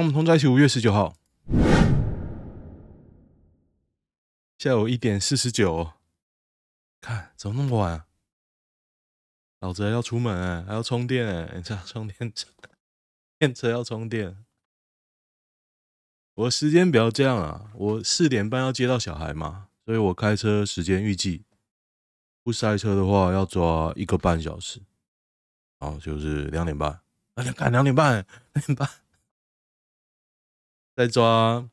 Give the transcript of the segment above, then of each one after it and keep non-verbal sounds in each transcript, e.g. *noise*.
那我们同在一起，五月十九号下午一点四十九。看，怎么那么晚啊？老子还要出门哎，还要充电哎！你知道 *laughs* 充电车，电车要充电。我时间表这样啊，我四点半要接到小孩嘛，所以我开车时间预计不塞车的话要抓一个半小时，然后就是两点半，那你看两点半，两点半再抓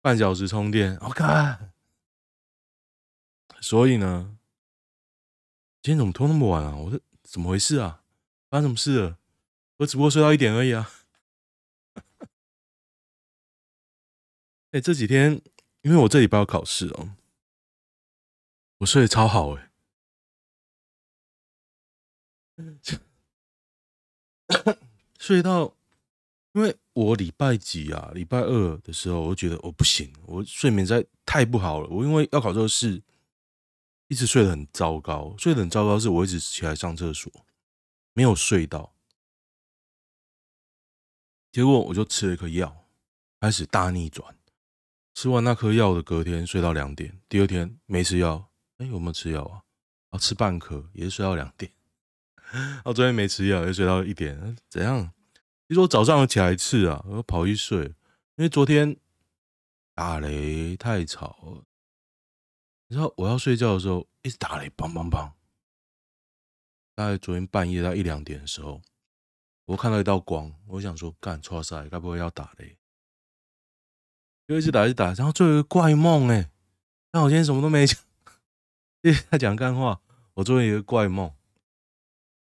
半小时充电，我看。所以呢，今天怎么拖那么晚啊？我说怎么回事啊？发生什么事了？我只不过睡到一点而已啊。*laughs* 哎、这几天因为我这礼拜要考试哦，我睡得超好哎、*coughs* 睡到，因为我礼拜几啊？礼拜二的时候，我就觉得我不行，我睡眠在太不好了。我因为要考这个试，一直睡得很糟糕，睡得很糟糕，是我一直起来上厕所，没有睡到，结果我就吃了一颗药，开始大逆转。吃完那颗药的隔天睡到两点，第二天没吃药，哎，有没有吃药啊？啊，吃半颗也是睡到两点，啊，昨天没吃药也睡到一点，怎样？其实我早上起来一次啊，我跑去睡，因为昨天打雷太吵了，你知道我要睡觉的时候一直打雷，砰砰砰。大概昨天半夜到一两点的时候，我看到一道光，我想说，干，哇塞，该不会要打雷？就一直打一直打，然后做一个怪梦哎！但我今天什么都没讲，*laughs* 一直在讲干话。我做一个怪梦，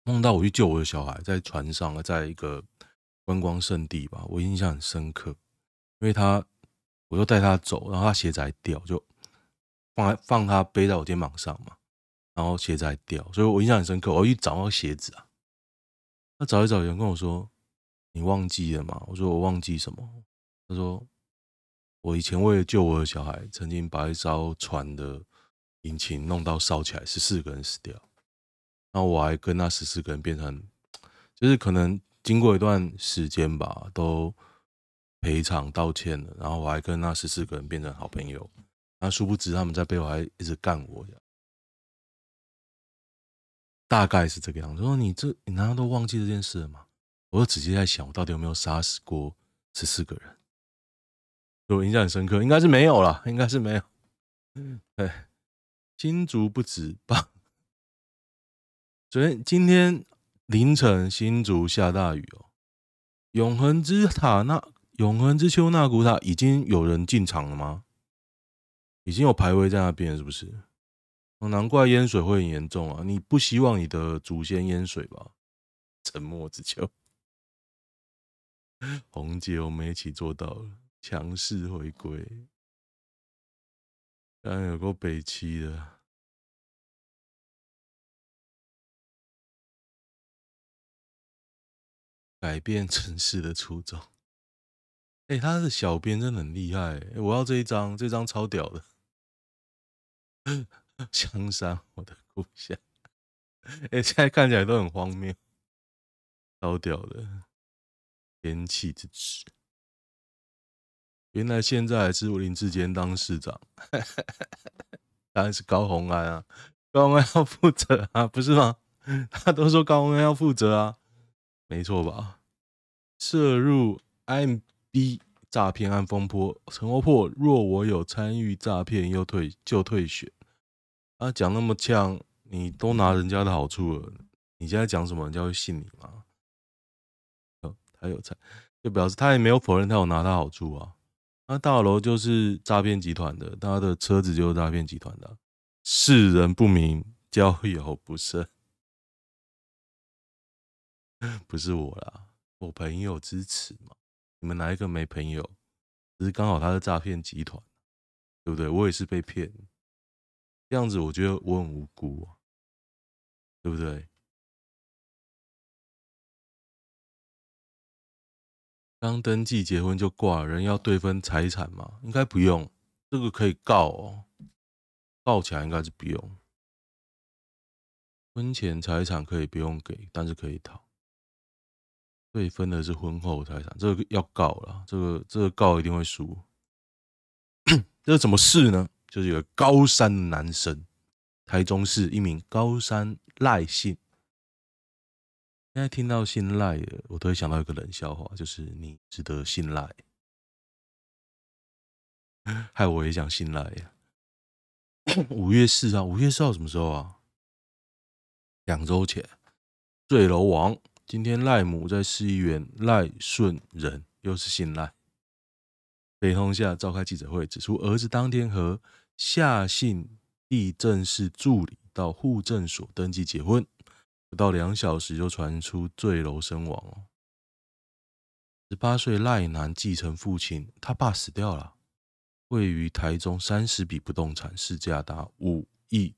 梦到我去救我的小孩，在船上，在一个观光圣地吧，我印象很深刻。因为他，我就带他走，然后他鞋子还掉，就放放他背在我肩膀上嘛，然后鞋子还掉，所以我印象很深刻。我一找到鞋子啊，那找一找，有人跟我说：“你忘记了吗？”我说：“我忘记什么？”他说。我以前为了救我的小孩，曾经把一艘船的引擎弄到烧起来，十四个人死掉。然后我还跟那十四个人变成，就是可能经过一段时间吧，都赔偿道歉了。然后我还跟那十四个人变成好朋友。那殊不知他们在背后还一直干我，大概是这个样子。说你这你难道都忘记这件事了吗？我就直接在想，我到底有没有杀死过十四个人？对我印象很深刻，应该是没有了，应该是没有。*laughs* 对，新竹不止吧？昨天今天凌晨新竹下大雨哦。永恒之塔那永恒之丘那古塔已经有人进场了吗？已经有排位在那边是不是？难怪淹水会很严重啊！你不希望你的祖先淹水吧？沉默之丘，*laughs* 红姐我们一起做到了。强势回归，当然有个北七的，改变城市的初衷。哎、他的小编真的很厉害、欸，我要这一张，这张超屌的。*laughs* 香山，我的故乡。哎、欸，现在看起来都很荒谬，超屌的，天气之子。原来现在还是林志坚当市长，当然是高虹安啊，高虹安要负责啊，不是吗？*laughs* 他都说高虹安要负责啊，没错吧？涉入 MB 诈骗案风波，陈欧珀若我有参与诈骗，又退就退选。啊，讲那么呛，你都拿人家的好处了，你现在讲什么，人家会信你吗？哦，他有参，就表示他也没有否认他有拿他好处啊。那大楼就是诈骗集团的，他的车子就是诈骗集团的，识人不明，交友不慎，*laughs* 不是我啦，我朋友支持嘛，你们哪一个没朋友？只是刚好他是诈骗集团，对不对？我也是被骗，这样子我觉得我很无辜啊，对不对？刚登记结婚就挂，人要对分财产吗？应该不用，这个可以告哦，告起来应该是不用。婚前财产可以不用给，但是可以讨。对，分的是婚后财产，这个要告了，这个这个告一定会输。这怎么事呢？就是有个高三的男生，台中市一名高三赖姓。现在听到姓赖的，我都会想到一个冷笑话，就是你值得信赖。*laughs* 害我也想信赖呀。五月四号，五月四号什么时候啊？两周前，坠楼王。今天赖母在市议员赖顺仁，又是姓赖，北通下召开记者会，指出儿子当天和夏姓地政士助理到户政所登记结婚，不到两小时就传出坠楼身亡哦。十八岁赖男继承父亲，他爸死掉了，位于台中三十笔不动产，市价达五亿，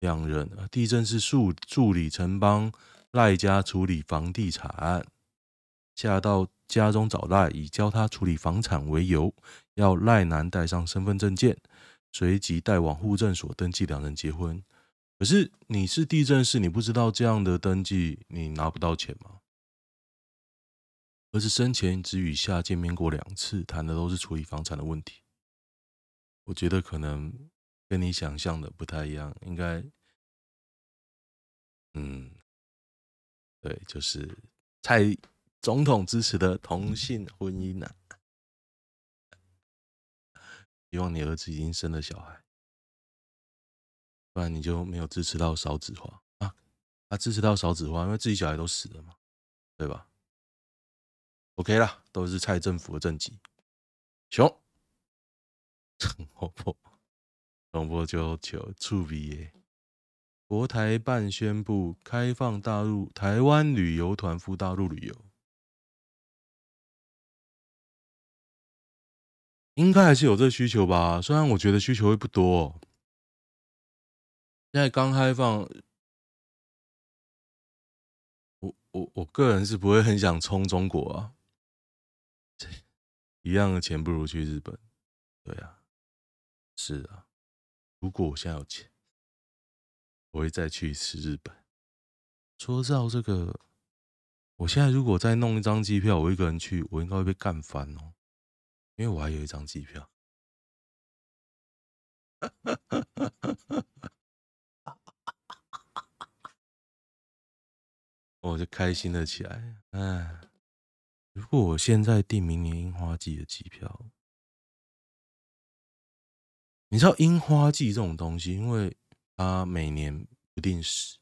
两人地政士助助理曾帮。赖家处理房地产，下到家中找赖，以教他处理房产为由，要赖男带上身份证件，随即带往户政所登记两人结婚。可是你是地政士，你不知道这样的登记你拿不到钱吗？儿子生前只与夏见面过两次，谈的都是处理房产的问题。我觉得可能跟你想象的不太一样，应该，嗯。对，就是蔡总统支持的同性婚姻呐、啊。希望你儿子已经生了小孩，不然你就没有支持到少子化啊。他支持到少子化，因为自己小孩都死了嘛，对吧？OK 啦，都是蔡政府的政绩。熊，*laughs* 陈伯伯，陈伯就求处理耶。国台办宣布开放大陆台湾旅游团赴大陆旅游，应该还是有这需求吧？虽然我觉得需求会不多。现在刚开放，我我我个人是不会很想冲中国啊，*laughs* 一样的钱不如去日本。对啊，是啊，如果我现在有钱。我会再去一次日本。说到这个，我现在如果再弄一张机票，我一个人去，我应该会被干翻哦，因为我还有一张机票。我就开心了起来。哎，如果我现在订明年樱花季的机票，你知道樱花季这种东西，因为。他每年不定时，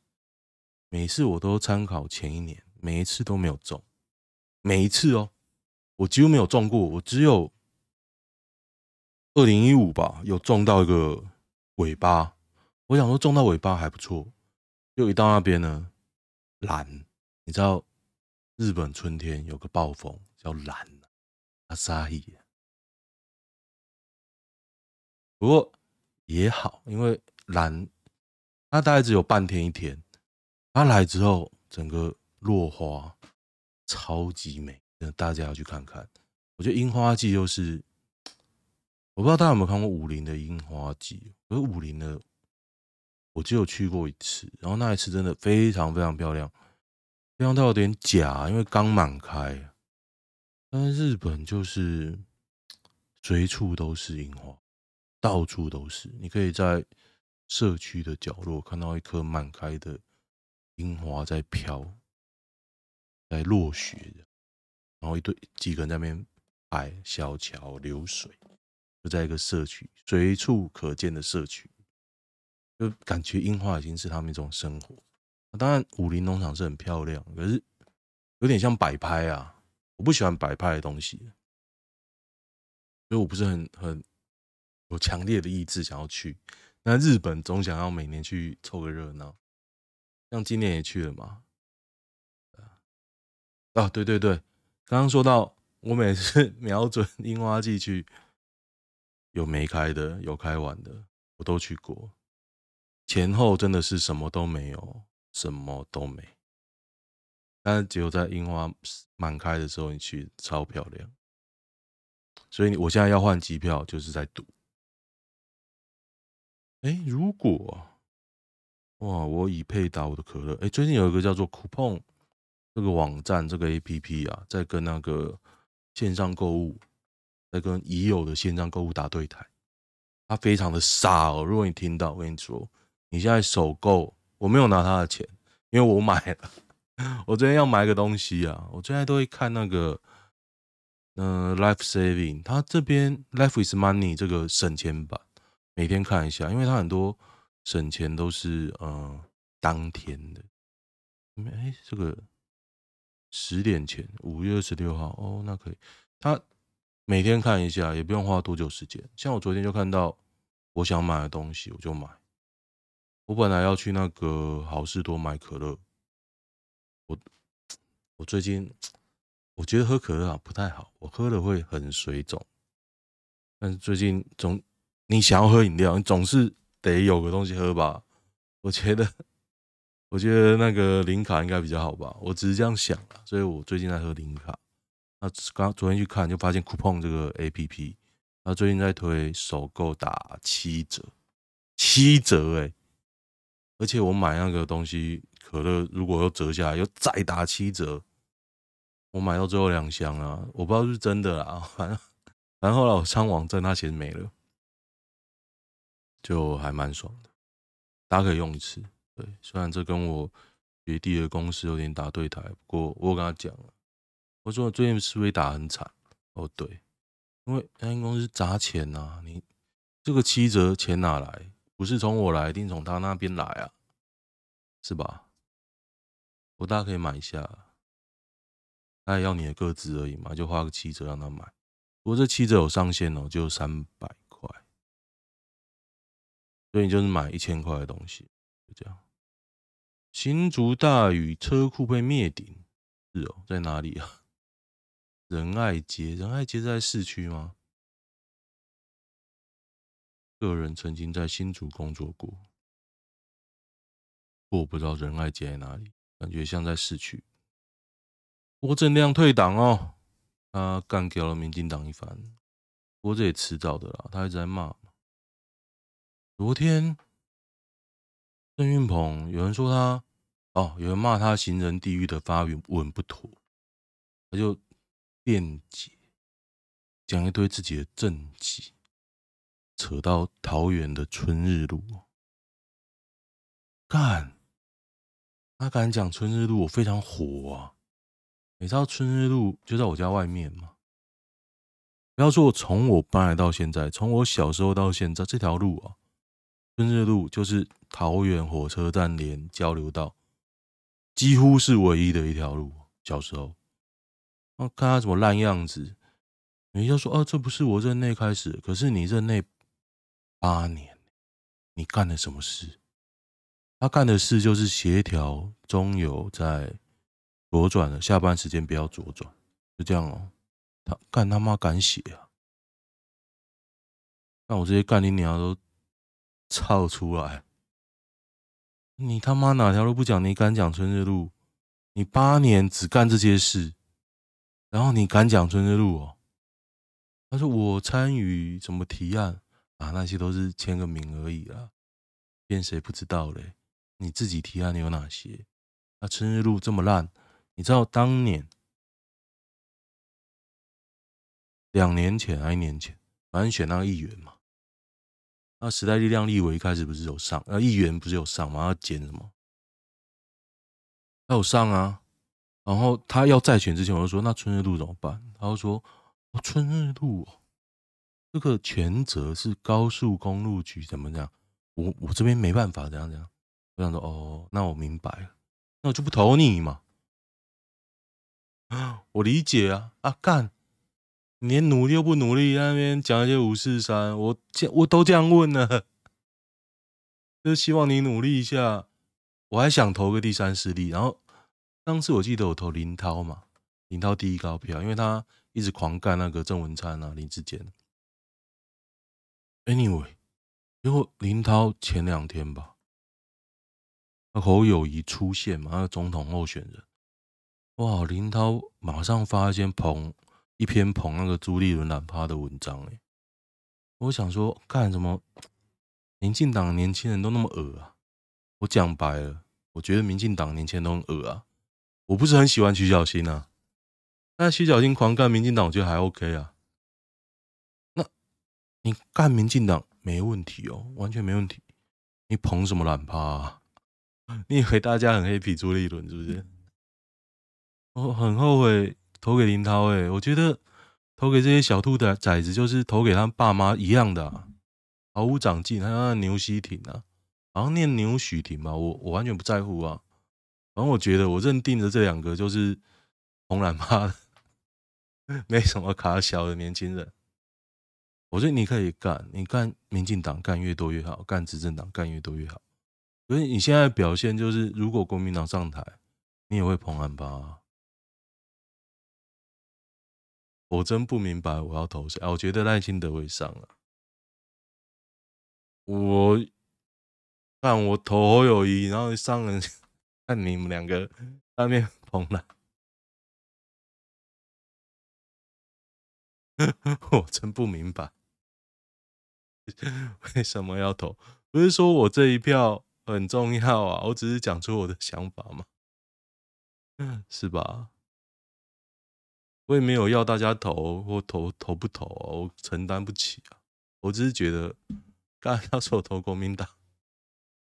每次我都参考前一年，每一次都没有中，每一次哦，我几乎没有中过，我只有二零一五吧，有中到一个尾巴。我想说中到尾巴还不错，就一到那边呢，蓝，你知道日本春天有个暴风叫蓝，阿萨伊，不过也好，因为蓝。它大概只有半天一天，它来之后整个落花超级美，大家要去看看。我觉得樱花季就是，我不知道大家有没有看过武陵的樱花季，可是武陵的我只有去过一次，然后那一次真的非常非常漂亮，漂亮到有点假，因为刚满开。但日本就是随处都是樱花，到处都是，你可以在。社区的角落看到一棵满开的樱花在飘，在落雪，然后一堆几个人在那边摆小桥流水，就在一个社区随处可见的社区，就感觉樱花已经是他们一种生活。当然，武陵农场是很漂亮，可是有点像摆拍啊，我不喜欢摆拍的东西，所以我不是很很有强烈的意志想要去。那日本总想要每年去凑个热闹，像今年也去了嘛？啊，对对对，刚刚说到我每次 *laughs* 瞄准樱花季去，有没开的，有开完的，我都去过。前后真的是什么都没有，什么都没。但是只有在樱花满开的时候，你去超漂亮。所以我现在要换机票，就是在赌。哎，如果哇，我已配打我的可乐。哎，最近有一个叫做 Coupon 这个网站这个 APP 啊，在跟那个线上购物，在跟已有的线上购物打对台。它非常的傻哦！如果你听到，我跟你说，你现在首购，我没有拿他的钱，因为我买了。我最近要买个东西啊，我最近都会看那个，嗯、，Life Saving，它这边 Life is Money 这个省钱版，每天看一下，因为他很多省钱都是呃当天的。哎、这个十点前，五月二十六号，哦，那可以。他每天看一下，也不用花多久时间。像我昨天就看到我想买的东西，我就买。我本来要去那个好市多买可乐。我我最近我觉得喝可乐啊不太好，我喝了会很水肿。但是最近总你想要喝饮料，你总是得有个东西喝吧？我觉得 *laughs* 我觉得那个零卡应该比较好吧？我只是这样想，所以我最近在喝零卡。那刚昨天去看就发现 Coupon 这个 APP，他最近在推首购打七折，七折哎、欸！而且我买那个东西。可乐如果又折下来，又再打七折，我买到最后两箱啊，我不知道是真的啦，反正然后后来我上网站，他其实没了，就还蛮爽的，大家可以用一次。对，虽然这跟我学弟的公司有点打对台，不过我跟他讲了，我说我最近是不是打很惨？哦，对，因为那间公司砸钱呐、你这个七折钱哪来？不是从我来，一定从他那边来啊，是吧？我大家可以买一下，他也要你的个资而已嘛，就花个七折让他买。不过这七折有上限哦，就三百，所以你就是买一千块的东西，就这样。新竹大雨车库被灭顶，是哦，在哪里啊？*laughs* 仁爱街，仁爱街在市区吗？个人曾经在新竹工作过，我不知道仁爱街在哪里。感觉像在市区。郭正亮退党哦，他干掉了民进党一番。不过这也迟早的啦，他一直在骂。昨天郑运鹏有人说他哦，有人骂他行人地狱的发言文不妥，他就辩解，讲一堆自己的政绩，扯到桃园的春日路，干。他敢讲春日路，我非常火啊！你知道春日路就在我家外面吗？不要说我从我搬来到现在，从我小时候到现在，这条路啊，春日路就是桃园火车站连交流道，几乎是唯一的一条路。小时候，啊看他怎么烂样子，人家说：“哦，这不是我任内开始，可是你任内八年，你干了什么事？”他干的事就是协调中油在左转的，下班时间不要左转，就这样哦。他干他妈敢写啊！那我这些干你娘都操出来！你他妈哪条路不讲？你敢讲春日路？你八年只干这些事，然后你敢讲春日路哦？他说我参与什么提案啊？那些都是签个名而已啦，骗谁不知道嘞？你自己提案有哪些？那春日路这么烂，你知道当年两年前还一年前，反正选那个议员嘛。那时代力量立委一开始不是有上，那议员不是有上吗？要减什么？他有上啊。然后他要再选之前，我就说那春日路怎么办？他就说哦，春日路哦，这个权责是高速公路局怎么讲？我我这边没办法，怎样怎样。我想说哦，那我明白了，那我就不投你嘛。*gasps* 我理解啊，啊干，你努力又不努力，那边讲一些五四三，我这我都这样问了，*laughs* 就希望你努力一下。我还想投个第三势力，然后当时我记得我投林涛嘛，林涛第一高票，因为他一直狂干那个郑文灿啊、林志坚。Anyway，结果林涛前两天吧。侯友宜出现嘛？那个总统候选人，哇！林涛马上发一篇捧一篇捧那个朱立伦懒趴的文章，哎，我想说，干什么？民进党年轻人都那么恶啊！我讲白了，我觉得民进党年轻人都很恶啊！我不是很喜欢徐小新啊，但徐小新狂干民进党，我觉得还 OK 啊。那你干民进党没问题哦，完全没问题。你捧什么懒趴啊？*laughs* 你以为大家很 happy 朱立伦是不是？*laughs* 我很后悔投给林涛诶，我觉得投给这些小兔的崽子，就是投给他爸妈一样的、啊，毫无长进。还有牛希挺啊，好像念牛许婷吧，我我完全不在乎啊。反正我觉得我认定的这两个就是红蓝趴，*laughs* 没什么卡小的年轻人。我觉得你可以干，你干民进党干越多越好，干执政党干越多越好。所以你现在表现就是，如果国民党上台，你也会捧蓝趴。我真不明白我要投谁啊？我觉得赖清德会上了。我看我投侯友宜，然后上人看你们两个上面捧了，*laughs* 我真不明白 *laughs* 为什么要投？不是说我这一票很重要啊？我只是讲出我的想法嘛，*laughs* 是吧？我也没有要大家投或投投不投啊，我承担不起啊。我只是觉得，刚才他说我投国民党，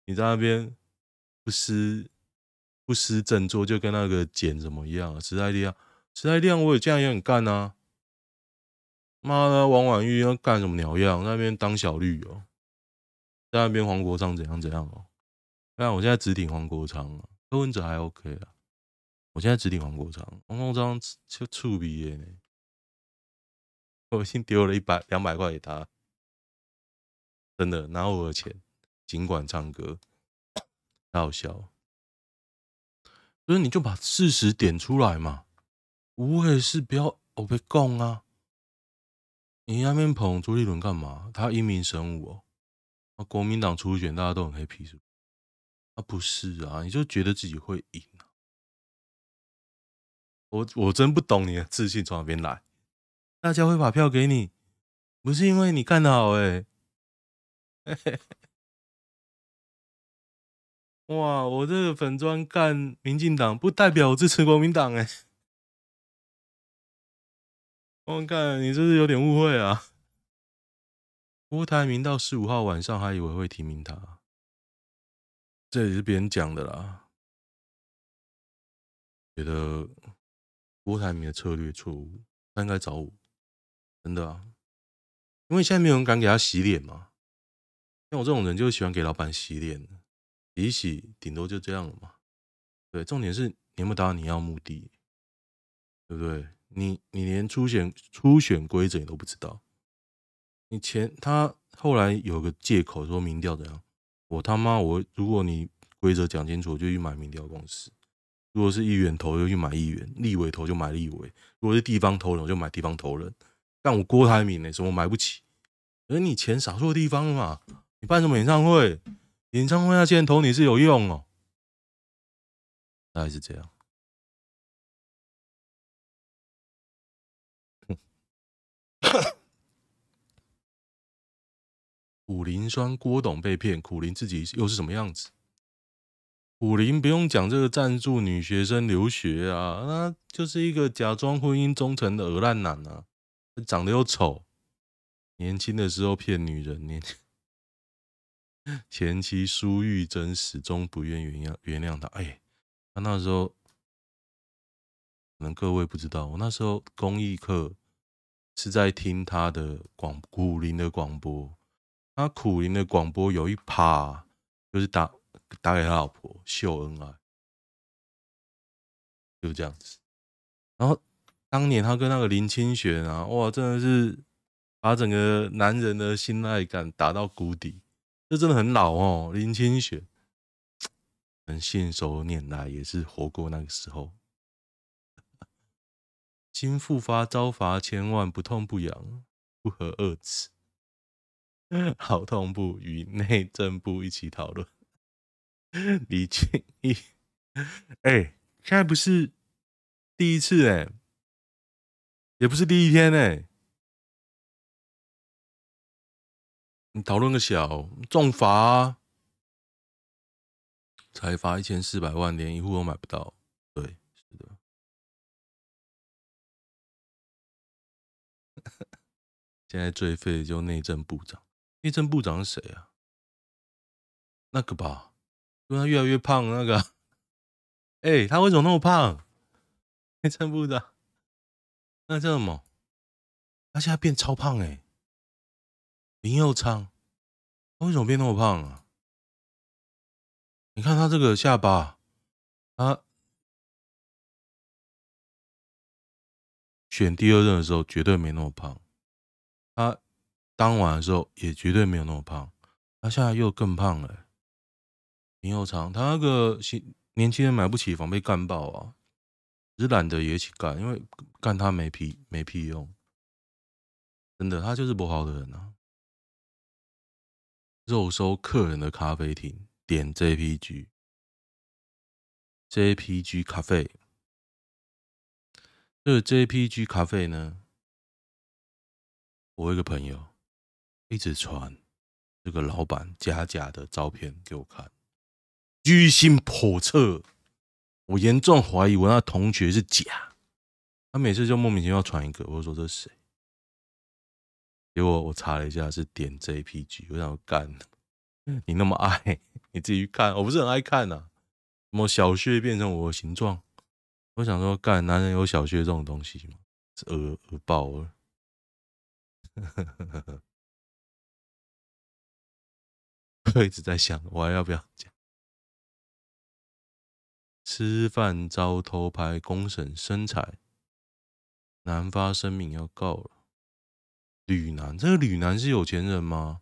你在那边不思不思振作，就跟那个简怎么样啊？时代力量，时代力量，我也这样也很干啊。妈的，王婉玉要干什么鸟样？那边当小绿哦，在那边黄国昌怎样怎样哦？看我现在直挺黄国昌啊，柯文哲还 OK 啊。我现在只顶黄国昌，黄国昌就触鼻耶呢。*laughs* 我已经丢了一百两百块给他，真的拿我的钱，尽管唱歌，太好笑。所以你就把事实点出来嘛，无谓是不要我被供啊。你那边捧朱立伦干嘛？他英明神武哦。国民党初选大家都很 happy 是不是？啊不是啊，你就觉得自己会赢。我我真不懂你的自信从哪边来？大家会把票给你，不是因为你干得好哎、*laughs* 哇，我这个粉专干民进党，不代表我支持国民党哎！我看你这是有点误会啊？郭台铭到十五号晚上还以为会提名他，这也是别人讲的啦，觉得。郭台铭的策略错误，他应该找我，真的啊，因为现在没有人敢给他洗脸嘛。像我这种人就喜欢给老板洗脸，洗一洗，顶多就这样了嘛。对，重点是你有没有达到你要目的，对不对？你你连初选初选规则你都不知道，你前他后来有个借口说民调怎样，我他妈我如果你规则讲清楚，我就去买民调公司。如果是议员投，就去买议员；立委投就买立委；如果是地方投人，我就买地方投人。但我郭台铭呢，什么买不起？而你钱撒错地方了嘛？你办什么演唱会？演唱会那些人投你是有用哦，大概是这样。五磷酸郭董被骗，苦林自己又是什么样子？武林不用讲，这个赞助女学生留学啊，那就是一个假装婚姻忠诚的鹅烂男啊，长得又丑，年轻的时候骗女人，年前妻苏玉珍始终不愿原谅原谅他。哎，他那时候可能各位不知道，我那时候公益课是在听他的广古林的广播，他苦林的广播有一趴就是打。打给他老婆秀恩爱，就这样子。然后当年他跟那个林清玄啊，哇，真的是把整个男人的信赖感打到谷底。这真的很老哦，林清玄，很信手拈来，也是活过那个时候。*laughs* 经复发遭罚千万，不痛不痒，不合二齿。*laughs* 好痛不与内政部一起讨论。李庆义哎现在不是第一次哎也不是第一天哎。你讨论个小重罚才罚一千四百万连一户都买不到。对是的。*laughs* 现在最废的就内政部长内政部长是谁啊？那个吧他越来越胖那个。*laughs* 哎、他为什么那么胖？内政部长，那叫什么？他现在变超胖哎、林佑昌，他为什么变那么胖啊？你看他这个下巴，他选第二任的时候绝对没那么胖，他当完的时候也绝对没有那么胖，他现在又更胖了、林右昌，他那个新年轻人买不起房被干爆啊，只是懒得也一起干，因为干他没屁没屁用。真的，他就是不好的人啊！肉收客人的咖啡厅，点 JPG，JPG 咖啡。这个 JPG 咖啡呢，我一个朋友一直传这个老板假假的照片给我看，居心叵测，我严重怀疑我那同学是假。他每次就莫名其妙传一个，我就说这是谁？结果我查了一下，是点 JPG。我想干，你那么爱，你自己去看。我不是很爱看呐、啊，什么小穴变成我的形状？我想说，干，男人有小穴这种东西吗？是恶恶爆了。*laughs* 我一直在想，我还要不要讲？吃饭遭偷拍，公审身材，男发声明要告了。吕男，这个吕男是有钱人吗？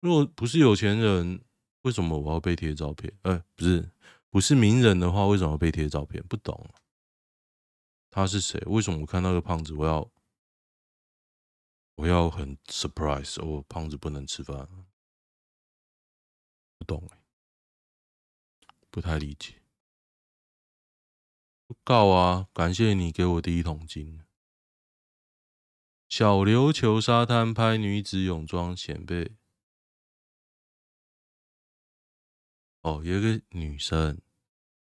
如果不是有钱人，为什么我要被贴照片？哎、不是，不是名人的话，为什么要被贴照片？不懂。他是谁？为什么我看到个胖子，我要我要很 surprise？哦，胖子不能吃饭？不懂哎，不太理解。告啊！感谢你给我第一桶金。小琉球沙滩拍女子泳装显被哦，有一个女生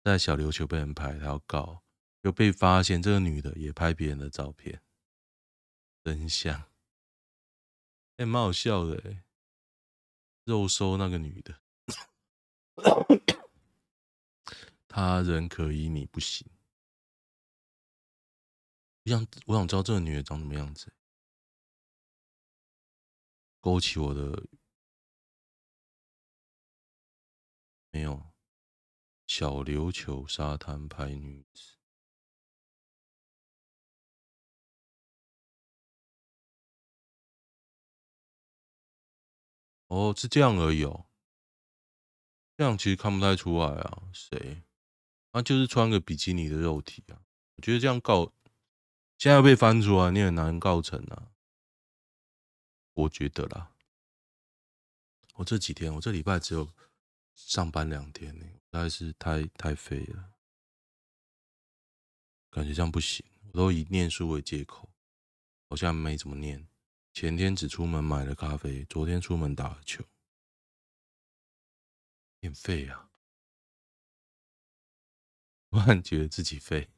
在小琉球被人拍，她要告，又被发现这个女的也拍别人的照片，真相，哎，蛮好笑的哎，肉搜那个女的，*coughs* 他人可以，你不行。我想，我想知道这个女的长什么样子。勾起我的没有小琉球沙滩拍女子哦，是这样而已哦。这样其实看不太出来啊，谁？他就是穿个比基尼的肉体啊。我觉得这样告，现在被翻出来，你很难告成啊。我觉得啦，我这几天，我这礼拜只有上班两天呢，实在是太太废了，感觉这样不行。我都以念书为借口，好像没怎么念。前天只出门买了咖啡，昨天出门打了球，变废啊！*laughs* 突然觉得自己废，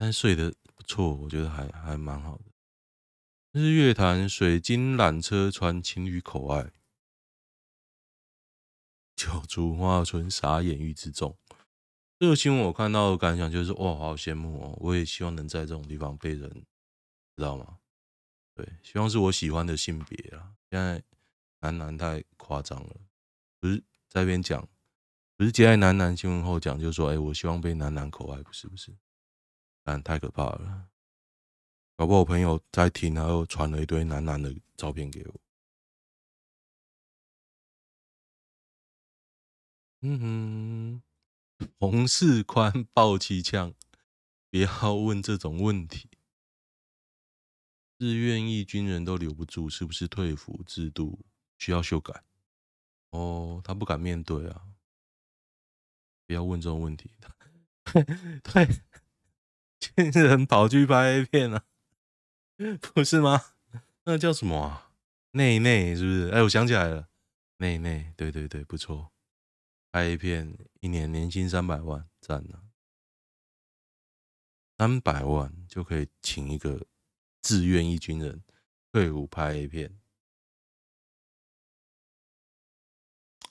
但睡得不错，我觉得还还蛮好的。日月潭水晶缆车传情侣口爱，九竹花村傻眼欲之重。这个新闻我看到的感想就是：哇，好羡慕哦！我也希望能在这种地方被人知道吗？对，希望是我喜欢的性别啊。现在男男太夸张了，不是在那边讲，不是接在男男新闻后讲，就是说：哎，我希望被男男口爱，不是不是，太可怕了。搞不好我朋友在听，然后传了一堆男男的照片给我。嗯哼，洪世宽爆气枪，不要问这种问题。自愿意军人都留不住，是不是退服制度需要修改？哦，他不敢面对啊！不要问这种问题。对，*laughs* *laughs* 人跑去拍 A 片啊！不是吗？*laughs* 那叫什么啊？内内是不是？哎，我想起来了，内内，对对对，不错。拍一片，一年年薪三百万，赞了。三百万就可以请一个志愿役军人退伍拍 A 片，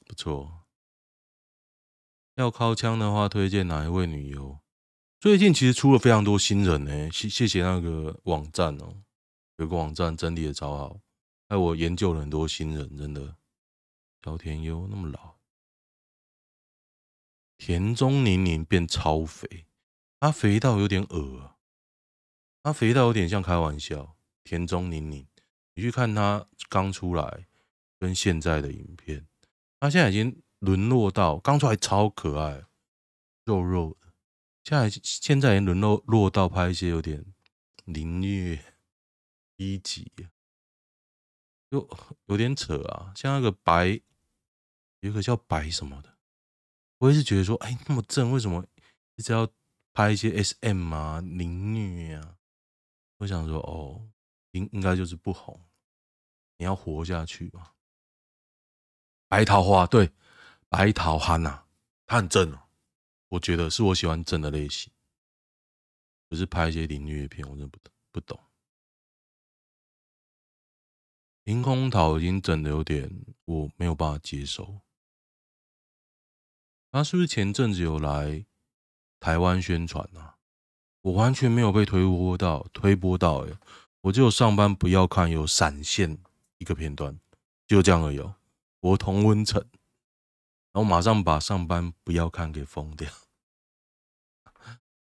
不错。要靠枪的话，推荐哪一位女优？最近其实出了非常多新人呢，谢谢谢那个网站哦，有个网站整理的超好，害我研究了很多新人，真的。小田优那么老，田中宁宁变超肥，她肥到有点恶啊，她肥到有点像开玩笑。田中宁宁，你去看她刚出来跟现在的影片，她现在已经。沦落到刚出来超可爱，肉肉，现在现在也沦落落到拍一些有点凌虐、低级，就有点扯啊。像那个白，有个叫白什么的，我也是觉得说，哎，那么正，为什么一直要拍一些 SM 啊、凌虐啊？我想说，哦，应应该就是不红，你要活下去嘛。白桃花，对。白桃憨呐，他很正哦，我觉得是我喜欢整的类型，可是拍一些凌虐片，我真不懂不懂。凭空桃已经整的有点，我没有办法接受。他是不是前阵子有来台湾宣传啊？我完全没有被推播到，推播到哎，我只有上班不要看有闪现一个片段，就这样而已哦。我同温层。然后马上把上班不要看给封掉。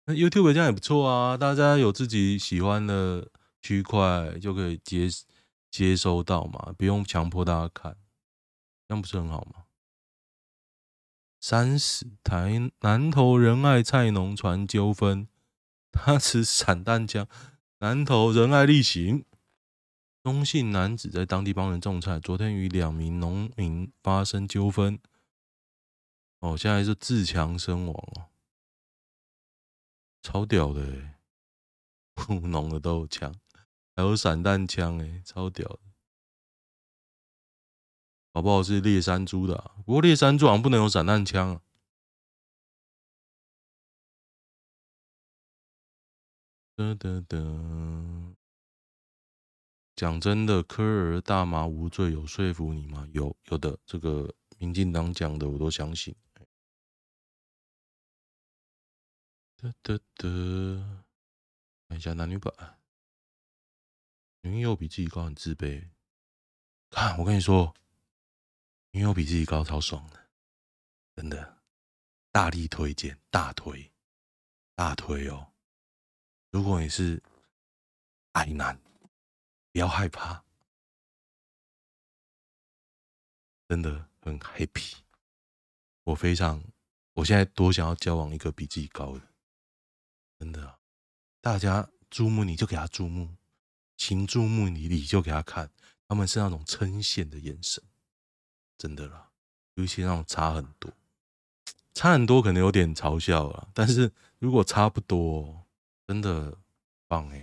那 YouTube 这样也不错啊，大家有自己喜欢的区块就可以接接收到嘛，不用强迫大家看，这样不是很好吗？三十台南投仁爱菜农传纠纷，他持散弹枪，南投仁爱力行。中姓男子在当地帮人种菜，昨天与两名农民发生纠纷。哦，现在是自强身亡哦，超屌的诶，*laughs* 务农的都有枪，还有散弹枪诶，超屌的。搞不好是猎山猪的，啊，不过猎山猪好像不能有散弹枪啊。哒哒哒。讲真的，科尔大麻无罪有说服你吗？有，有的，这个民进党讲的我都相信。得得得，看一下男女版，女友比自己高很自卑。看，我跟你说，女友比自己高超爽的，真的，大力推荐，大推，大推哦！如果你是矮男，不要害怕，真的很 happy。我非常，我现在多想要交往一个比自己高的。真的，大家注目你就给他注目，情注目你你就给他看，他们是那种称羡的眼神，真的啦，尤其那种差很多，差很多可能有点嘲笑了，但是如果差不多，真的棒哎！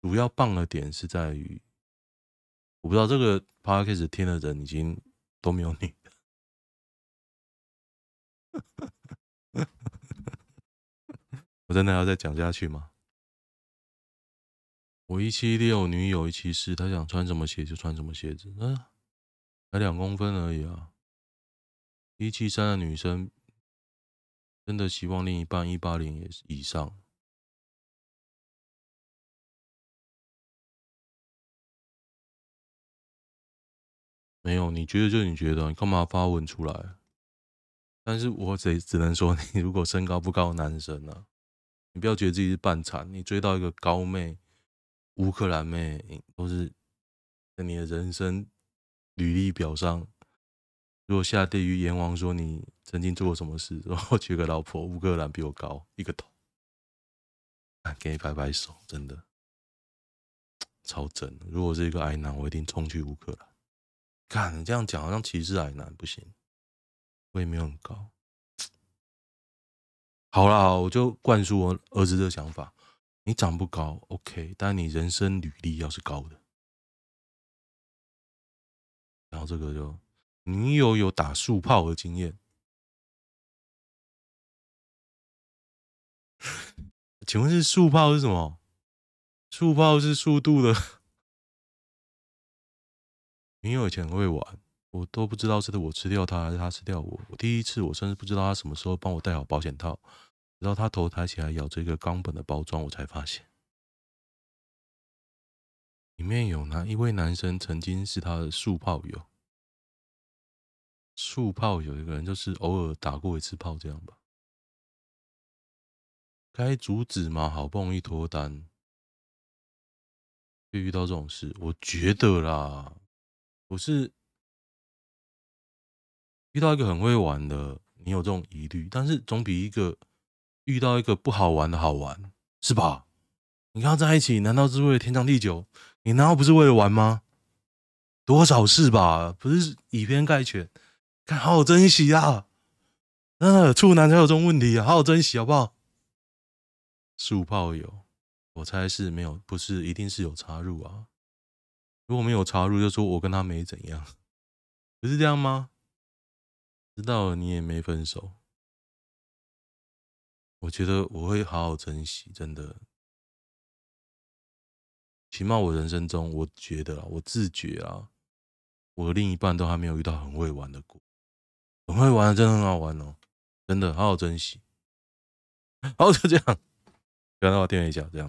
主要棒的点是在于，我不知道这个 podcast 听的人已经都没有你的。我真的要再讲下去吗？我一七六，女友一七四，她想穿什么鞋就穿什么鞋子，嗯，才两公分而已啊。一七三的女生真的希望另一半一八零也以上。没有，你觉得就你觉得，你干嘛发文出来？但是我只只能说，你如果身高不高男生呢、你不要觉得自己是半残，你追到一个高妹、乌克兰妹，都是在你的人生履历表上。如果下地狱阎王说你曾经做过什么事，然后娶个老婆乌克兰比我高一个头，给你拍拍手，真的超真。如果是一个矮男，我一定冲去乌克兰。看你这样讲，好像歧视矮男，不行，我也没有很高。好啦，我就灌输我儿子的想法：你长不高，OK，但你人生履历要是高的。然后这个就，女友有打速炮的经验，*laughs* 请问是速炮是什么？速炮是速度的。*laughs* 女友以前会玩，我都不知道是的我吃掉他还是他吃掉我。我第一次，我甚至不知道他什么时候帮我戴好保险套，直到他头抬起来咬这个冈本的包装，我才发现里面有哪一位男生曾经是他的速泡友。速泡有一个人就是偶尔打过一次炮这样吧。该阻止吗？好不容易脱单，会遇到这种事，我觉得啦。我是遇到一个很会玩的，你有这种疑虑，但是总比一个遇到一个不好玩的好玩，是吧？你跟他在一起，难道是为了天长地久？你难道不是为了玩吗？多少事吧？不是以偏概全，看好好珍惜啊！真的，处男才有这种问题啊，好好珍惜好不好？速泡友，我猜是没有，不是，一定是有插入啊。如果没有插入，就说我跟他没怎样，不是这样吗？知道了，你也没分手，我觉得我会好好珍惜，真的。起码我人生中，我觉得啊，我自觉啊，我的另一半都还没有遇到很会玩的过，很会玩的真的很好玩哦，真的好好珍惜。*laughs* 好，就这样，不要让我垫一下，这样。